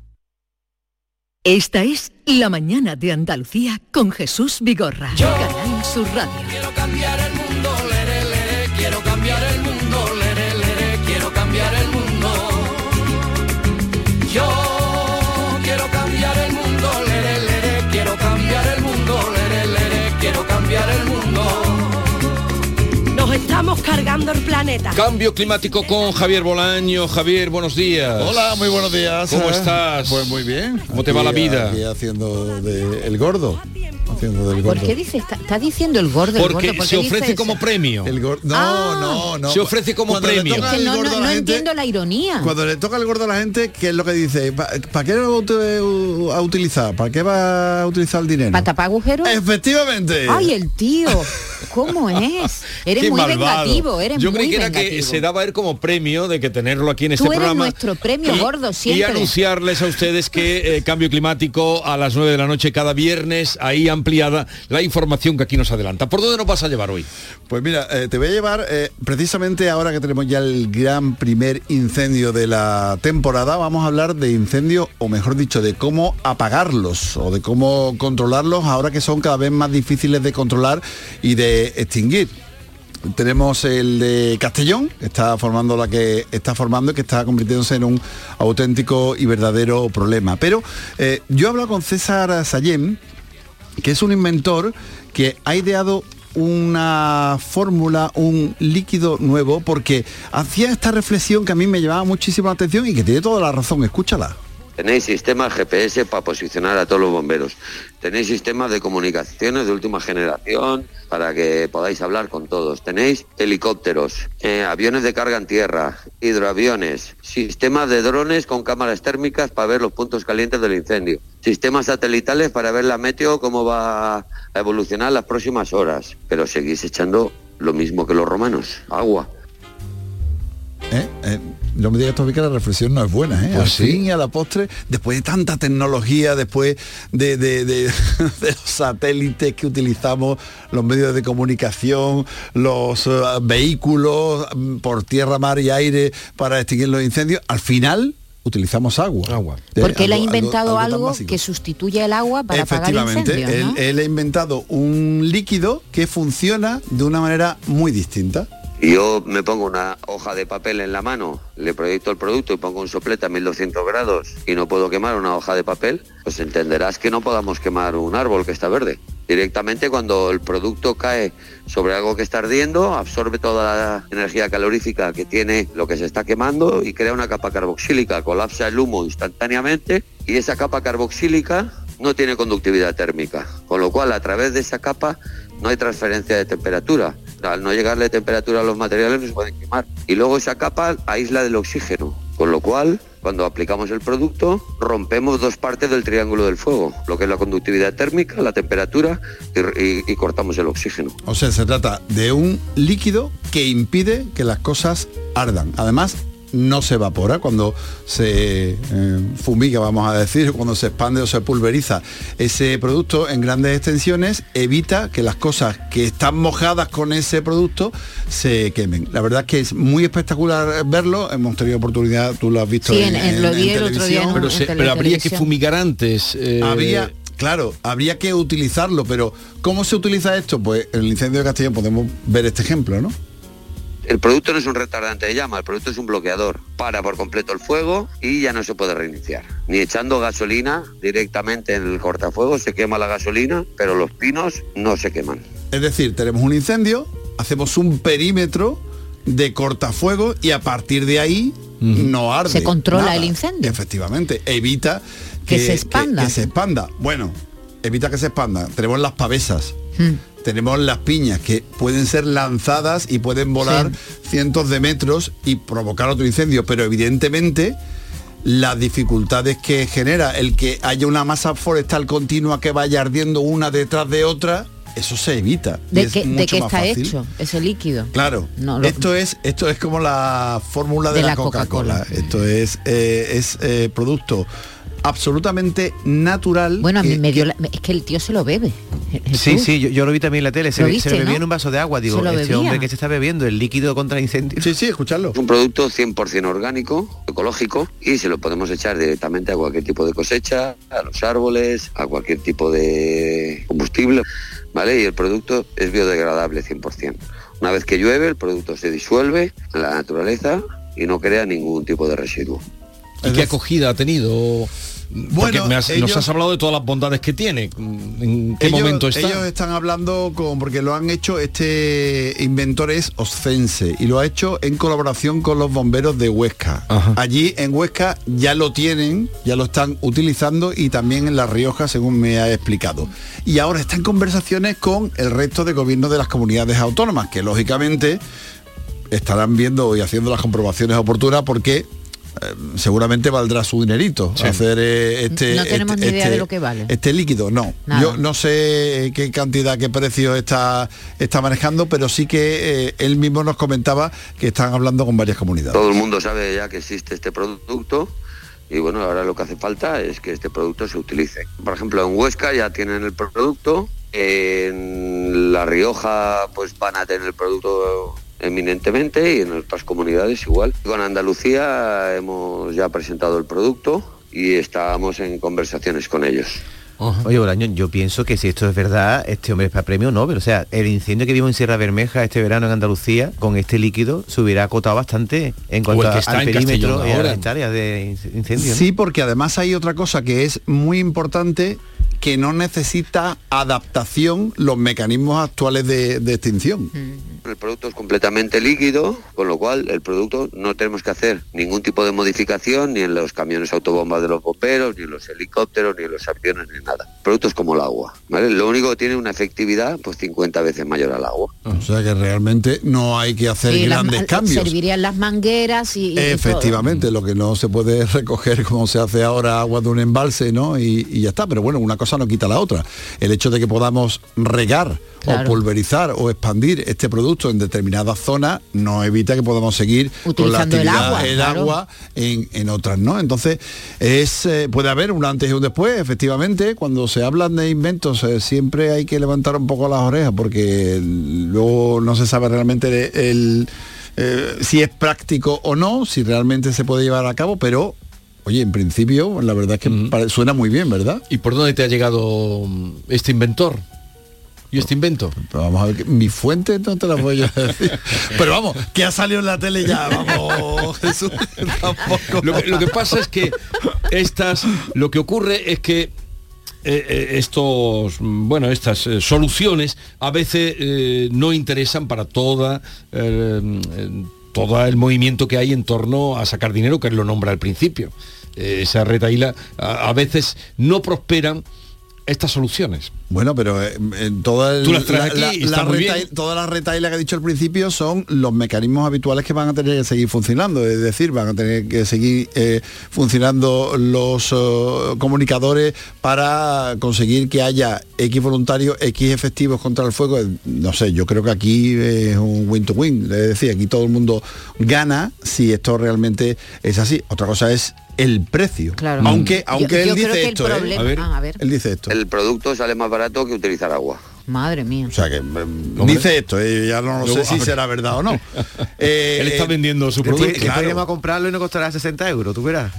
Esta es La Mañana de Andalucía con Jesús Vigorra. Canal Sur Radio. Quiero cambiar el mundo, estamos cargando el planeta. Cambio climático con Javier Bolaño. Javier, buenos días. Hola, muy buenos días. ¿Cómo Eh, estás? Pues muy bien. ¿Cómo te va la vida? Aquí haciendo de el gordo. Haciendo del gordo. ¿Por qué dice? Está, está diciendo el gordo. el Porque gordo, ¿por se ofrece eso? como premio. El gordo. No, Ah. no, no. Se ofrece como Cuando premio. Que no, la gente- entiendo la ironía. Cuando le toca el gordo a la gente, ¿qué es lo que dice? ¿Para qué lo va a ut- a utilizar? ¿Para qué va a utilizar el dinero? ¿Para tapar agujeros? Efectivamente. Ay, el tío. ¿Cómo es? Eres Qué muy malvado. vengativo, eres Yo muy creí que era que se daba a él como premio de que tenerlo aquí en este Tú eres programa. nuestro premio y, gordo Y siempre. anunciarles a ustedes que eh, Cambio Climático a las 9 de la noche cada viernes, ahí ampliada la información que aquí nos adelanta. ¿Por dónde nos vas a llevar hoy? Pues mira, eh, te voy a llevar, eh, precisamente ahora que tenemos ya el gran primer incendio de la temporada, vamos a hablar de incendio, o mejor dicho, de cómo apagarlos o de cómo controlarlos ahora que son cada vez más difíciles de controlar y de extinguir. Tenemos el de Castellón, que está formando la que está formando y que está convirtiéndose en un auténtico y verdadero problema. Pero eh, yo he hablado con César Sayén, que es un inventor que ha ideado una fórmula, un líquido nuevo, porque hacía esta reflexión que a mí me llamaba muchísimo la atención y que tiene toda la razón, escúchala. Tenéis sistemas GPS para posicionar a todos los bomberos. Tenéis sistemas de comunicaciones de última generación para que podáis hablar con todos. Tenéis helicópteros, eh, aviones de carga en tierra, hidroaviones, sistemas de drones con cámaras térmicas para ver los puntos calientes del incendio, sistemas satelitales para ver la meteo, cómo va a evolucionar las próximas horas. Pero seguís echando lo mismo que los romanos, agua. ¿Eh? Eh, no me digas todavía que la reflexión no es buena, ¿eh? Pues Al sí. fin y a la postre, después de tanta tecnología, después de, de- de- de los satélites que utilizamos, los medios de comunicación, los eh, vehículos mm, por tierra, mar y aire para extinguir los incendios, al final utilizamos agua. Agua. Porque él ha inventado algo, que sustituye el agua para apagar Efectivamente, incendios, ¿no? él, él ha inventado un líquido que funciona de una manera muy distinta. Yo me pongo una hoja de papel en la mano, le proyecto el producto y pongo un soplete a 1200 grados y no puedo quemar una hoja de papel, pues entenderás que no podamos quemar un árbol que está verde. Directamente cuando el producto cae sobre algo que está ardiendo, absorbe toda la energía calorífica que tiene lo que se está quemando y crea una capa carboxílica, colapsa el humo instantáneamente y esa capa carboxílica no tiene conductividad térmica, con lo cual a través de esa capa no hay transferencia de temperatura. Al no llegarle temperatura a los materiales no se pueden quemar. Y luego esa capa aísla del oxígeno, con lo cual cuando aplicamos el producto rompemos dos partes del triángulo del fuego, lo que es la conductividad térmica, la temperatura y, y- y cortamos el oxígeno. O sea, se trata de un líquido que impide que las cosas ardan. Además, no se evapora cuando se eh, fumiga, vamos a decir, cuando se expande o se pulveriza. Ese producto en grandes extensiones evita que las cosas que están mojadas con ese producto se quemen. La verdad es que es muy espectacular verlo. Hemos tenido oportunidad, tú lo has visto Sí, en, en- en- lo vi el otro día en- televisión. Pero, se- pero habría que fumigar antes. eh, Habría, claro, habría que utilizarlo, pero ¿cómo se utiliza esto? Pues en el incendio de Castellón podemos ver este ejemplo, ¿no? El producto no es un retardante de llama, el producto es un bloqueador. Para por completo el fuego y ya no se puede reiniciar. Ni echando gasolina directamente en el cortafuegos se quema la gasolina, pero los pinos no se queman. Es decir, tenemos un incendio, hacemos un perímetro de cortafuego y a partir de ahí no arde. Se controla nada. el incendio. Efectivamente, evita Que se expanda. Que, se expanda. Bueno, evita que se expanda. Tenemos las pavesas. Hmm. Tenemos las piñas que pueden ser lanzadas y pueden volar cientos de metros y provocar otro incendio, pero evidentemente las dificultades que genera el que haya una masa forestal continua que vaya ardiendo una detrás de otra, eso se evita. ¿De es qué, de qué está fácil. hecho ese líquido? Claro, No, lo- esto es esto es como la fórmula de, De la, la Coca-Cola. Coca-Cola. Esto es eh, es eh, producto absolutamente natural. Bueno, a mí que- me dio la- es que el tío se lo bebe. Sí, sí, yo, yo lo vi también en la tele, se, ¿Lo ve- viste, se bebía no? en un vaso de agua, digo, este bebía. hombre que se está bebiendo el líquido contra incendios. Sí, sí, escucharlo. Es un producto 100% orgánico, ecológico y se lo podemos echar directamente a cualquier tipo de cosecha, a los árboles, a cualquier tipo de combustible, ¿vale? Y el producto es biodegradable 100%. Una vez que llueve, el producto se disuelve en la naturaleza y no crea ningún tipo de residuo. ¿Y qué acogida ha tenido? Porque Bueno, me has- nos ellos- has hablado de todas las bondades que tiene. ¿En qué ellos, momento está? ellos están hablando con porque lo han hecho este inventor es Oscense y lo ha hecho en colaboración con los bomberos de Huesca. Allí en Huesca ya lo tienen, ya lo están utilizando y también en La Rioja según me ha explicado. Y ahora está en conversaciones con el resto de gobiernos de las comunidades autónomas que lógicamente estarán viendo y haciendo las comprobaciones oportunas porque seguramente valdrá su dinerito Sí. hacer eh, este No tenemos este- ni idea de este- lo que vale. este líquido no Nada. yo no sé qué cantidad qué precio está está manejando pero sí que eh, él mismo nos comentaba que están hablando con varias comunidades Todo el mundo sabe ya que existe este producto y bueno, ahora lo que hace falta es que este producto se utilice. Por ejemplo, en Huesca ya tienen el producto, en La Rioja pues van a tener el producto eminentemente y en otras comunidades igual. Con Andalucía hemos ya presentado el producto y estamos en conversaciones con ellos. Oye, Bolaño, yo pienso que si esto es verdad, este hombre es para premio Nobel. O sea, el incendio que vimos en Sierra Bermeja este verano en Andalucía, con este líquido, se hubiera acotado bastante en cuanto a- está al en perímetro y a las hectáreas de in- incendio. ¿no? sí porque además hay otra cosa que es muy importante que no necesita adaptación los mecanismos actuales de, de extinción El producto es completamente líquido, con lo cual el producto no tenemos que hacer ningún tipo de modificación ni en los camiones autobombas de los bomberos, ni en los helicópteros, ni en los aviones, ni nada. El producto es como el agua, ¿vale? Lo único que tiene una efectividad pues 50 veces mayor al agua. O sea que realmente no hay que hacer grandes cambios. Servirían las mangueras y, y Efectivamente, lo que no se puede recoger como se hace ahora agua de un embalse, ¿no? Y, y ya está. Pero bueno, una cosa no quita la otra. El hecho de que podamos regar Claro. o pulverizar o expandir este producto en determinadas zonas no evita que podamos seguir Utilizando con el la actividad, agua, el claro. agua en, en otras, ¿no? Entonces, es eh, puede haber un antes y un después, efectivamente. Cuando se hablan de inventos, eh, siempre hay que levantar un poco las orejas porque luego no se sabe realmente el, eh, si es práctico o no, si realmente se puede llevar a cabo, pero oye, en principio, la verdad es que suena muy bien, ¿verdad? ¿Y por dónde te ha llegado mm, este inventor? ¿Y este invento? vamos a ver, mi fuente no te la voy a decir. Pero vamos, que ha salido en la tele ya, vamos, Jesús. Tampoco. Lo que, lo que pasa es que estas, lo que ocurre es que eh, eh, estos, mm, bueno, estas eh, soluciones a veces eh, no interesan para toda eh, todo el movimiento que hay en torno a sacar dinero, que él lo nombra al principio. Eh, esa retaíla a, a veces no prosperan estas soluciones. Bueno, pero eh, en toda el- la- retail- que ha dicho al principio son los mecanismos habituales que van a tener que seguir funcionando. Es decir, van a tener que seguir eh, funcionando los eh, comunicadores para conseguir que haya X voluntarios, X efectivos contra el fuego. No sé, yo creo que aquí es un win to win. Es decir, aquí todo el mundo gana si esto realmente es así. Otra cosa es el precio. Claro. Aunque, aunque yo él dice que esto, ¿eh? problema- A ver. ah, a ver. Él dice esto. El producto sale más barato que utilizar agua. Madre mía. O sea que mm, dice esto, eh, ya no sé si será verdad o no. Eh, Él está eh, vendiendo su producto. después iremos a comprarlo y no costará 60 euros, tú verás.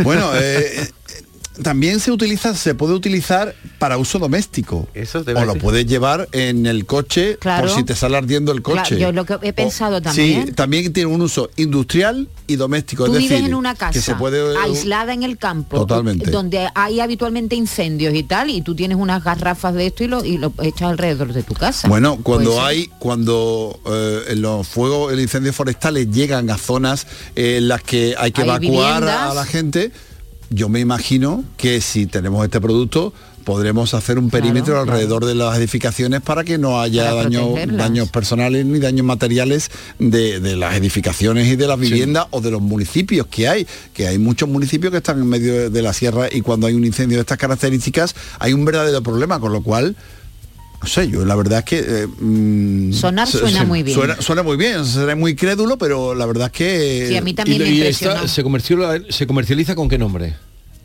Bueno, también se utiliza, se puede utilizar para uso doméstico. Eso te o lo puedes llevar en el coche Claro. por si te sale ardiendo el Claro, coche. yo lo que he pensado también. Sí, también tiene un uso industrial y doméstico. Tú es vives decir, en una que casa se puede aislada en el campo, Totalmente. donde hay habitualmente incendios y tal, y tú tienes unas garrafas de esto y lo, y lo echas alrededor de tu casa. Bueno, cuando Pues, hay, cuando eh, en los fuegos, los incendios forestales llegan a zonas eh, en las que hay que Hay evacuar viviendas. a la gente, yo me imagino que si tenemos este producto podremos hacer un perímetro claro. alrededor de las edificaciones para que no haya daños, personales ni daños materiales de, de las edificaciones y de las viviendas o de los municipios que hay, que hay muchos municipios que están en medio de la sierra y cuando hay un incendio de estas características hay un verdadero problema, con lo cual no sé, yo la verdad es que... eh, mm, Sonar su- suena su- muy bien. Suena, suena muy bien, seré muy crédulo, pero la verdad es que... Sí, a mí también Y- me y impresionó. esta se comercializa, se comercializa con qué nombre?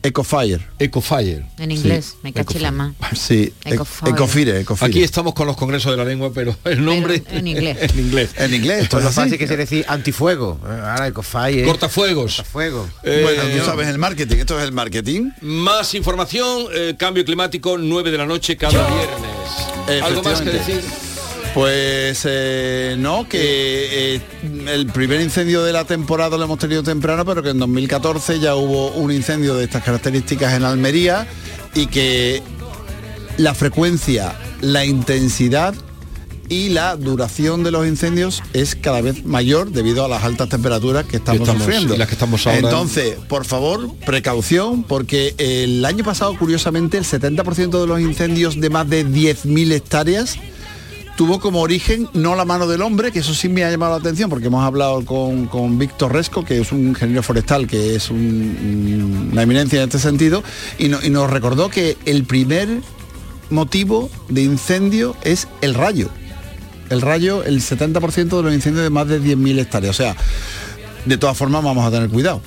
Ecofire. Ecofire. En inglés, me caché la más. Sí, Ecofire. Ecofire, Ecofire. Aquí estamos con los congresos de la lengua, pero el nombre en inglés. en inglés. En inglés, esto Pues es lo fácil que se decir antifuego. Ahora ecofire. Cortafuegos. Cortafuego. Eh, Bueno, tú sabes el marketing, esto es el marketing. Más información, eh, cambio climático, 9 de la noche cada viernes. ¿Algo más que decir? Pues eh, no, que eh, el primer incendio de la temporada lo hemos tenido temprano, pero que en 2014 ya hubo un incendio de estas características en Almería y que la frecuencia, la intensidad y la duración de los incendios es cada vez mayor debido a las altas temperaturas que estamos, estamos- sufriendo. y las que estamos ahora. Entonces, por favor, precaución, porque el año pasado, curiosamente, el 70% de los incendios de más de 10.000 hectáreas tuvo como origen no la mano del hombre, que eso sí me ha llamado la atención, porque hemos hablado con, con Víctor Resco, que es un ingeniero forestal, que es un- una eminencia en este sentido, y, y nos recordó que el primer motivo de incendio es el rayo. El rayo, el 70% de los incendios de más de 10.000 hectáreas. O sea, de todas formas vamos a tener cuidado,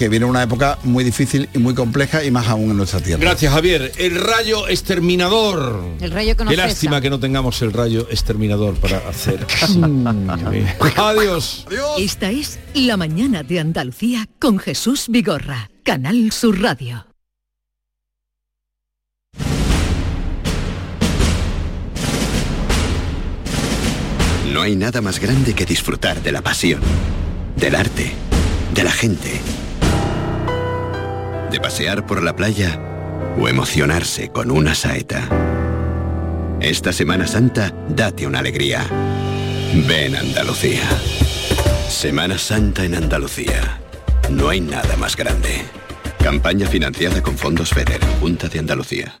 que viene una época muy difícil y muy compleja y más aún en nuestra tierra. Gracias, Javier. El rayo exterminador. El rayo que nos Qué lástima cesa. que no tengamos el rayo exterminador para hacer. Adiós. Esta es La mañana de Andalucía con Jesús Vigorra, Canal Sur Radio. No hay nada más grande que disfrutar de la pasión, del arte, de la gente, de pasear por la playa o emocionarse con una saeta. Esta Semana Santa, date una alegría. Ven Andalucía. Semana Santa en Andalucía. No hay nada más grande. Campaña financiada con fondos FEDER, Junta de Andalucía.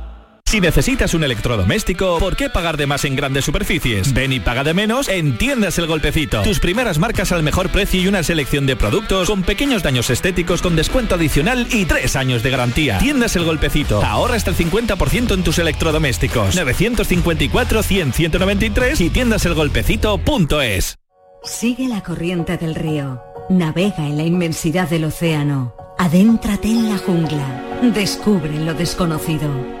Si necesitas un electrodoméstico, ¿por qué pagar de más en grandes superficies? Ven y paga de menos en Tiendas El Golpecito. Tus primeras marcas al mejor precio y una selección de productos con pequeños daños estéticos con descuento adicional y tres años de garantía. Tiendas El Golpecito. Ahorra hasta el 50% en tus electrodomésticos. 954 100 193 y tiendaselgolpecito.es. Sigue la corriente del río. Navega en la inmensidad del océano. Adéntrate en la jungla. Descubre lo desconocido.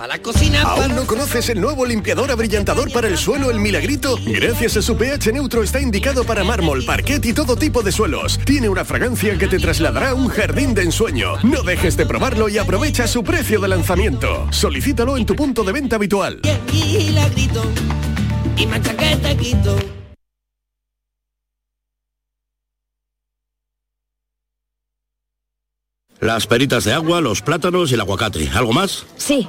Para la cocina. ¿Aún no conoces el nuevo limpiador abrillantador para el suelo, el Milagrito? Gracias a su pH neutro está indicado para mármol, parquet y todo tipo de suelos. Tiene una fragancia que te trasladará a un jardín de ensueño. No dejes de probarlo y aprovecha su precio de lanzamiento. Solicítalo en tu punto de venta habitual. Milagrito y. Las peritas de agua, los plátanos y el aguacate. ¿Algo más? Sí,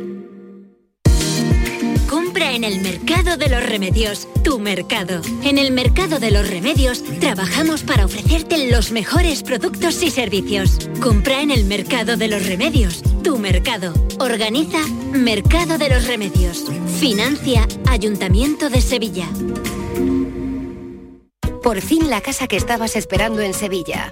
Compra en el Mercado de los Remedios, tu mercado. En el Mercado de los Remedios trabajamos para ofrecerte los mejores productos y servicios. Compra en el Mercado de los Remedios, tu mercado. Organiza Mercado de los Remedios. Financia Ayuntamiento de Sevilla. Por fin la casa que estabas esperando en Sevilla.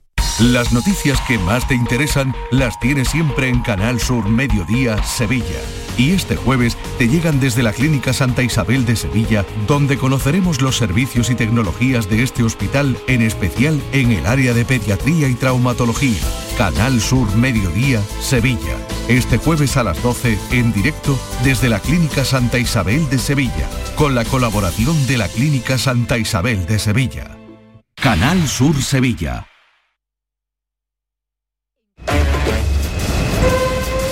Las noticias que más te interesan las tienes siempre en Canal Sur Mediodía Sevilla. Y este jueves te llegan desde la Clínica Santa Isabel de Sevilla, donde conoceremos los servicios y tecnologías de este hospital, en especial en el área de pediatría y traumatología. Canal Sur Mediodía Sevilla. Este jueves a las 12 en directo desde la Clínica Santa Isabel de Sevilla, con la colaboración de la Clínica Santa Isabel de Sevilla. Canal Sur Sevilla.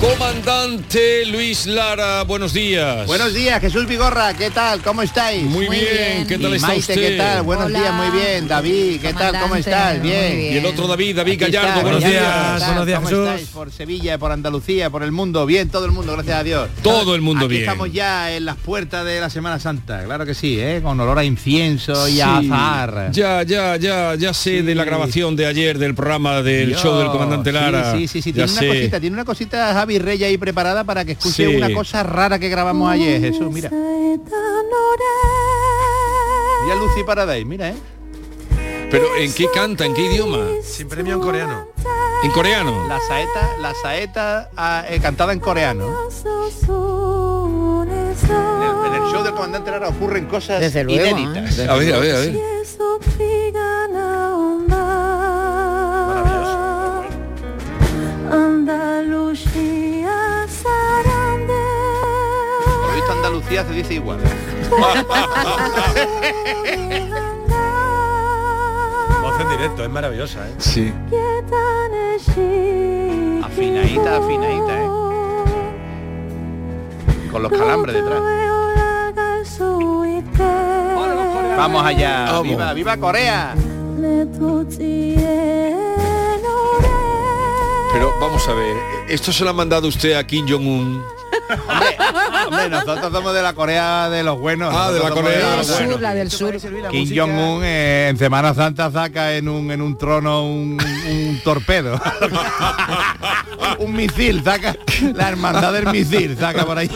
Comandante Luis Lara, buenos días. Buenos días, Jesús Vigorra, ¿qué tal? ¿Cómo estáis? Muy, bien. ¿qué tal Y está Maite, usted? ¿qué tal? Buenos días, muy bien. David, ¿qué tal? ¿Cómo estás? Bien. Y el otro David, David Aquí Gallardo, está, buenos días. Buenos días, ¿Cómo Jesús. estáis? Por Sevilla, por Andalucía, por el mundo. Bien, todo el mundo, gracias a Dios. Todo el mundo Aquí bien. estamos ya en las puertas de la Semana Santa, claro que sí, ¿eh? Con olor a incienso y Sí. a azahar. Ya, ya, ya, ya sé de la grabación de ayer del programa del Dios, show del comandante Lara. Sí, sí, sí, Ya tiene una sé. cosita, tiene una cosita Javi Rey ahí preparada para que escuche Sí. una cosa rara que grabamos ayer, Jesús, mira. Mira Lucy Paradise, mira, ¿eh? Pero ¿en qué canta? ¿En qué idioma? Sin premio en coreano. ¿En coreano? La saeta, la saeta ah, eh, cantada en coreano. En el, en el show del comandante Lara ocurren cosas Desde luego, inéditas. ¿eh? A ver, a ver, a ver. Andalucía se dice igual. Voz en directo, es maravillosa, ¿eh? Sí. Afinadita, afinadita, ¿eh? Con los calambres detrás. Vamos allá. Vamos. Viva, viva Corea. Pero vamos a ver, ¿esto se lo ha mandado usted a Kim Jong-un? Hombre, nosotros somos de la Corea de los buenos. Ah, de la Corea la del sur. Kim Jong-un eh, en Semana Santa saca en un, en un trono un, un torpedo. un misil, saca la hermandad del misil, saca por ahí.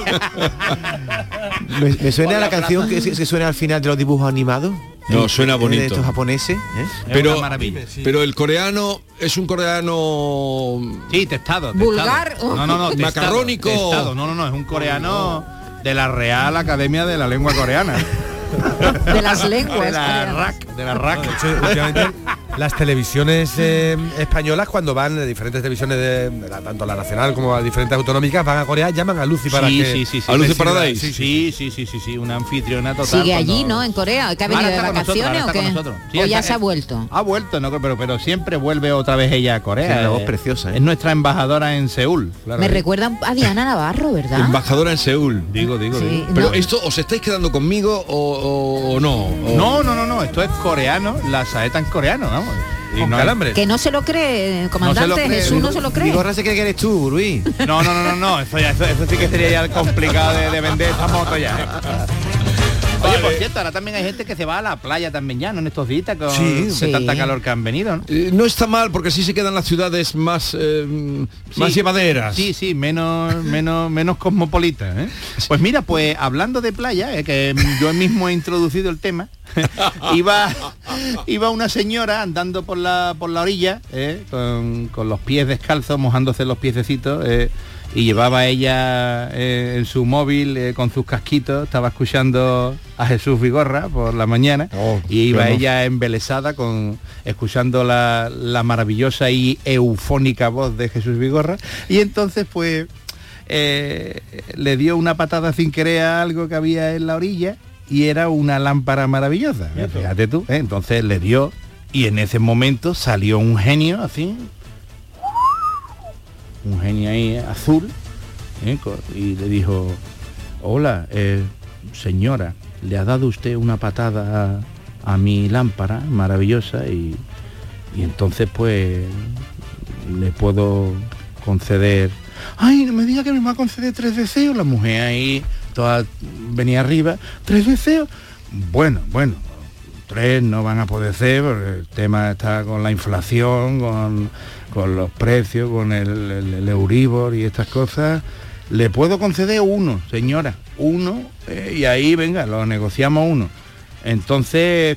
Me, me suena Hola, la canción que, que suena al final de los dibujos animados. No, suena De bonito. estos japoneses. ¿eh? Pero, una maravilla. pero el coreano es un coreano Sí, testado. Vulgar. testado. No, no, no. testado, Macarrónico. testado. No, no, no, es un coreano de la Real Academia de la Lengua Coreana. De las lenguas. De la. RAC, de la RAC. De hecho, últimamente las televisiones eh, españolas cuando van de diferentes televisiones de la- tanto la nacional como las diferentes autonómicas van a Corea llaman a Lucy para sí, que sí, sí, sí. ¿A Lucy Sí, Paradise? Sí, sí, sí, sí, sí, sí, una anfitriona total. Sigue allí, cuando- ¿no? En Corea, que ha venido Ahora de nosotros, vacaciones ahora o qué. nosotros. O ya se ha vuelto. Ha vuelto, no, pero, pero siempre vuelve otra vez ella a Corea. Una voz Eh, preciosa, ¿eh? Es nuestra embajadora en Seúl. claro Me recuerda a Diana Navarro, ¿verdad? embajadora en Seúl. Digo, digo, Sí, digo. Pero no, esto, ¿os estáis quedando conmigo o, o- o no? O- No, no, no, no, esto es coreano, la saeta en coreano, vamos. Y con no, calambres. que no se lo cree, comandante. No se lo cree. Jesús no se lo cree. Vigorra se cree que eres tú, Luis. no, no, no, no, no, eso, ya, eso, eso sí que sería ya complicado de, de vender esta moto ya. Oye, por cierto, ahora también hay gente que se va a la playa también ya, ¿no? En estos días con Sí. Sí. tanta calor que han venido, ¿no? Eh, no está mal porque así se quedan las ciudades más, eh, más Sí. llevaderas. Sí, sí, menos, menos, menos cosmopolita. ¿eh? Pues mira, pues hablando de playa, eh, que yo mismo he introducido el tema, iba, iba una señora andando por la, por la orilla, con, con los pies descalzos, mojándose los piececitos, y llevaba ella eh, en su móvil eh, con sus casquitos, estaba escuchando a Jesús Vigorra por la mañana Oh, y iba bueno. ella embelesada con escuchando la, la maravillosa y eufónica voz de Jesús Vigorra. Y entonces pues eh, le dio una patada sin querer a algo que había en la orilla y era una lámpara maravillosa. Fíjate. Tú entonces le dio y en ese momento salió un genio así un genio ahí azul ¿eh? Y le dijo hola eh, señora le ha dado usted una patada a, a mi lámpara maravillosa y, y entonces pues le puedo conceder. Ay, no me diga que me va a conceder tres deseos. La mujer ahí, toda venía arriba. ¿Tres deseos? Bueno, bueno, tres no van a poder ser el tema está con la inflación, con, con los precios, con el, el- el Euribor y estas cosas. Le puedo conceder uno, señora, uno, eh, y ahí venga, lo negociamos uno. Entonces,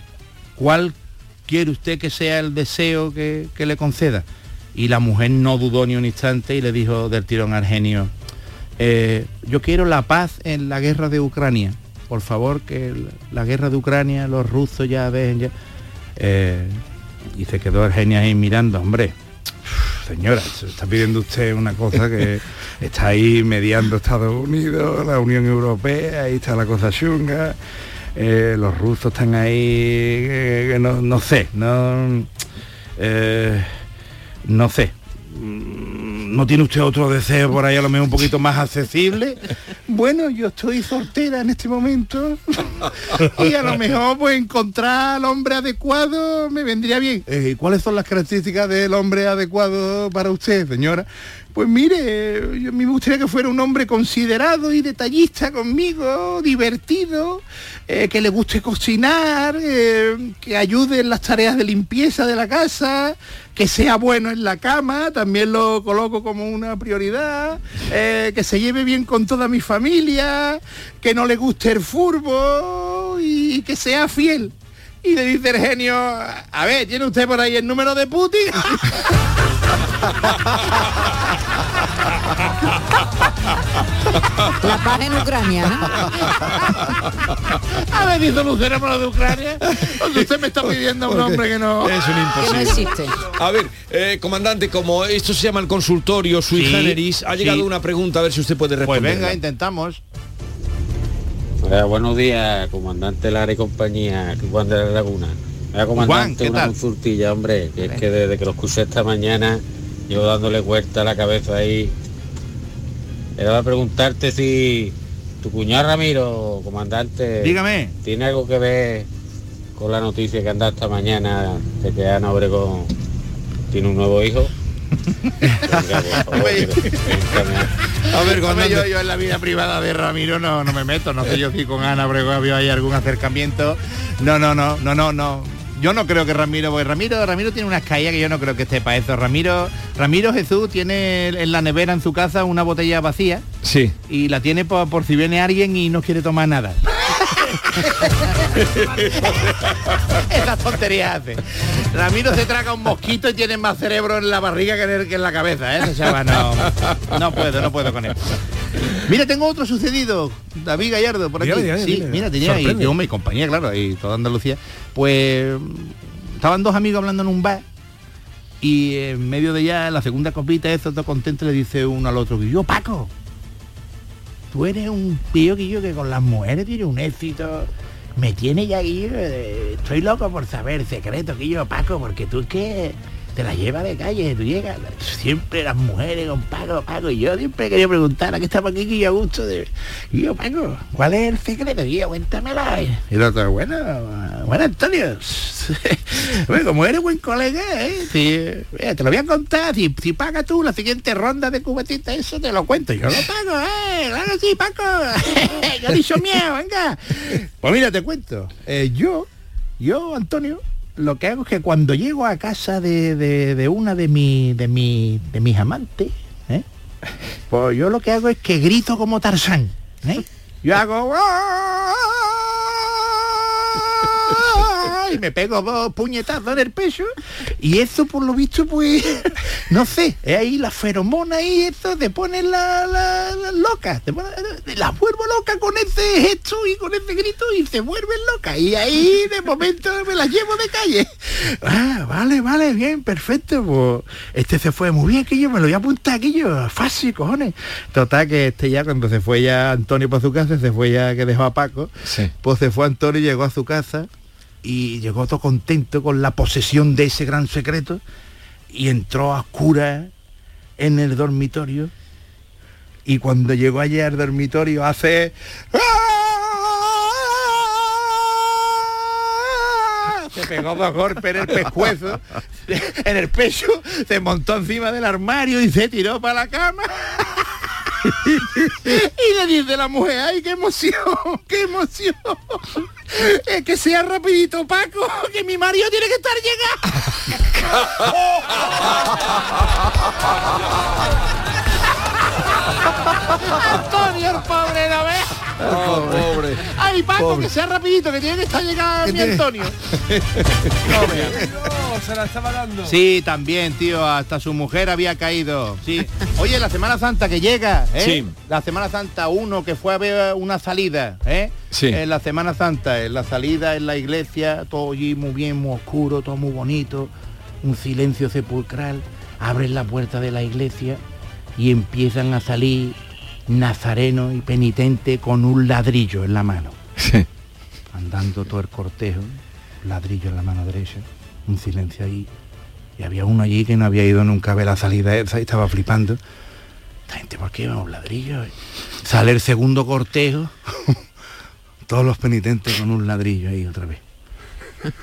¿cuál quiere usted que sea el deseo que, que le conceda? Y la mujer no dudó ni un instante y le dijo del tirón al genio, eh, yo quiero la paz en la guerra de Ucrania. Por favor, que la guerra de Ucrania, los rusos ya dejen ya. Eh, y se quedó Argenia ahí mirando, hombre. Señora, se está pidiendo usted una cosa que está ahí mediando Estados Unidos, la Unión Europea, ahí está la cosa chunga. eh, los rusos están ahí, eh, no, no sé, no, no sé. Mm, ¿No tiene usted otro deseo por ahí a lo mejor un poquito más accesible? Bueno, yo estoy soltera en este momento y a lo mejor pues encontrar al hombre adecuado me vendría bien. Eh, ¿y ¿Cuáles son las características del hombre adecuado para usted, señora? Pues mire, yo, a mí me gustaría que fuera un hombre considerado y detallista conmigo, divertido, eh, que le guste cocinar, eh, que ayude en las tareas de limpieza de la casa, que sea bueno en la cama, también lo coloco como una prioridad, eh, que se lleve bien con toda mi familia, que no le guste el furbo y que sea fiel. Y le dice el genio, a ver, ¿tiene usted por ahí el número de Putin? La paz en Ucrania, ¿no? A ver, dice Lucero por lo de Ucrania. Usted me está pidiendo a un hombre que no... Es un imposible. A ver, eh, comandante, como esto se llama el consultorio sui Sí, generis, ha llegado sí. una pregunta, a ver si usted puede Pues responder. venga, intentamos. Hola, buenos días, comandante Lara y compañía, Juan de la Laguna. Comandante, ¿qué una tal? consultilla, hombre, que es que desde que lo escuché esta mañana, llevo dándole vuelta a la cabeza ahí. Era para preguntarte si tu cuñado Ramiro, comandante, Dígame. ¿tiene algo que ver con la noticia que anda esta mañana de que Ana Obregón tiene un nuevo hijo? Venga, favor, A ver, comandante. yo, yo en la vida privada de Ramiro no, no me meto, no sé yo si con Ana Obregón había ahí algún acercamiento. No, no, no, no, no, no. Yo no creo que Ramiro, porque Ramiro, Ramiro tiene unas caídas que yo no creo que esté para eso. Ramiro, Ramiro Jesús tiene en la nevera en su casa una botella vacía Sí. y la tiene por, por si viene alguien y no quiere tomar nada. Esas tonterías hace. Ramiro se traga un mosquito y tiene más cerebro en la barriga que en, el- que en la cabeza, ¿eh? Ese chaval no, no puedo, no puedo con él. Mira, tengo otro sucedido, David Gallardo, por aquí. Dígame, dígame, sí, dígame. mira, tenía ahí, yo mi compañía, claro, ahí toda Andalucía. Pues estaban dos amigos hablando en un bar y en medio de ya la segunda copita, eso todo contento, le dice uno al otro que yo, Paco, tú eres un tío que yo que con las mujeres tiene un éxito. Me tiene ya ahí, eh, estoy loco por saber secreto que yo, Paco, porque tú es que te la llevas de calle, tú llegas, siempre las mujeres con Paco, Paco, y yo siempre quería preguntar, aquí estamos aquí, que yo gusto de... Y yo, Paco, ¿cuál es el secreto? Y yo, cuéntamela. Y el otro, bueno, bueno, Antonio, bueno, como eres buen colega, ¿eh? Sí, mira, te lo voy a contar, si, si pagas tú la siguiente ronda de cubetita, eso te lo cuento, yo lo pago, ¿eh? Claro sí, Paco, yo dicho miedo, venga. Pues mira, te cuento, eh, yo, yo, Antonio, lo que hago es que cuando llego a casa de, de- una de, mi, de, mi, de mis amantes, ¿eh? pues yo lo que hago es que grito como Tarzán. ¿eh? Yo hago... y me pego dos puñetazos en el pecho. Y eso por lo visto pues no sé es ahí la feromona y eso te pone la, la, la loca te pone- la vuelvo loca con ese gesto y con ese grito y se vuelven loca y ahí de momento me la llevo de calle. Ah, vale vale bien perfecto pues este se fue muy bien que yo me lo voy a apuntar aquí yo fácil cojones. Total que este ya cuando se fue ya Antonio para su casa se fue ya que dejó a Paco pues se fue Antonio y llegó a su casa y llegó todo contento con la posesión de ese gran secreto y entró a oscuras en el dormitorio y cuando llegó allí al dormitorio hace se pegó dos golpes en el pescuezo, en el pecho, se montó encima del armario y se tiró para la cama. y le dice la mujer, ay, qué emoción, qué emoción. Es que sea rapidito, Paco, que mi marido tiene que estar llegando. Antonio, el pobre. Oh, pobre. Ay, Paco, Pobre. que sea rapidito, que tiene que estar llegando mi tiene? Antonio. No, se la estaba dando. Sí, también, tío, hasta su mujer había caído. Sí. Oye, la Semana Santa que llega, ¿eh? Sí. La Semana Santa uno que fue a ver una salida, ¿eh? Sí. En la Semana Santa, en la salida en la iglesia, todo allí muy bien, muy oscuro, todo muy bonito, un silencio sepulcral. Abren la puerta de la iglesia y empiezan a salir nazarenos y penitentes con un ladrillo en la mano. Sí. Andando todo el cortejo, ladrillo en la mano derecha, un silencio ahí. Y había uno allí que no había ido nunca a ver la salida esa y estaba flipando. Esta gente, ¿por qué un ladrillo? Sale el segundo cortejo, todos los penitentes con un ladrillo ahí otra vez.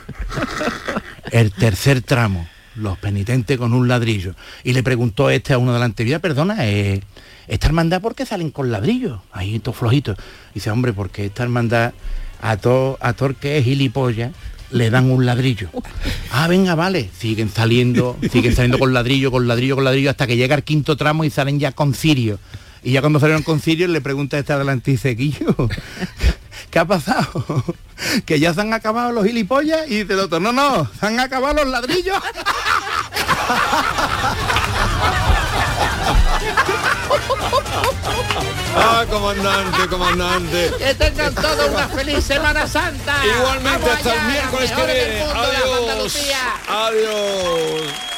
El tercer tramo, los penitentes con un ladrillo. Y le preguntó este a uno delante, mira, perdona, eh, ¿esta hermandad por qué salen con ladrillos? Ahí todos flojitos. Dice, hombre, porque esta hermandad a todo a todo que es gilipollas le dan un ladrillo. Ah, venga, vale. Siguen saliendo, siguen saliendo con ladrillo, con ladrillo, con ladrillo, hasta que llega el quinto tramo y salen ya con cirio. Y ya cuando salieron con cirio le pregunta a este dice, Guillo, ¿qué ha pasado? Que ya se han acabado los gilipollas y dice el otro, no, no, se han acabado los ladrillos. Ah, comandante, comandante. Que tengan todos una feliz Semana Santa. Igualmente Vamos hasta el allá, miércoles que viene. Adiós. Adiós.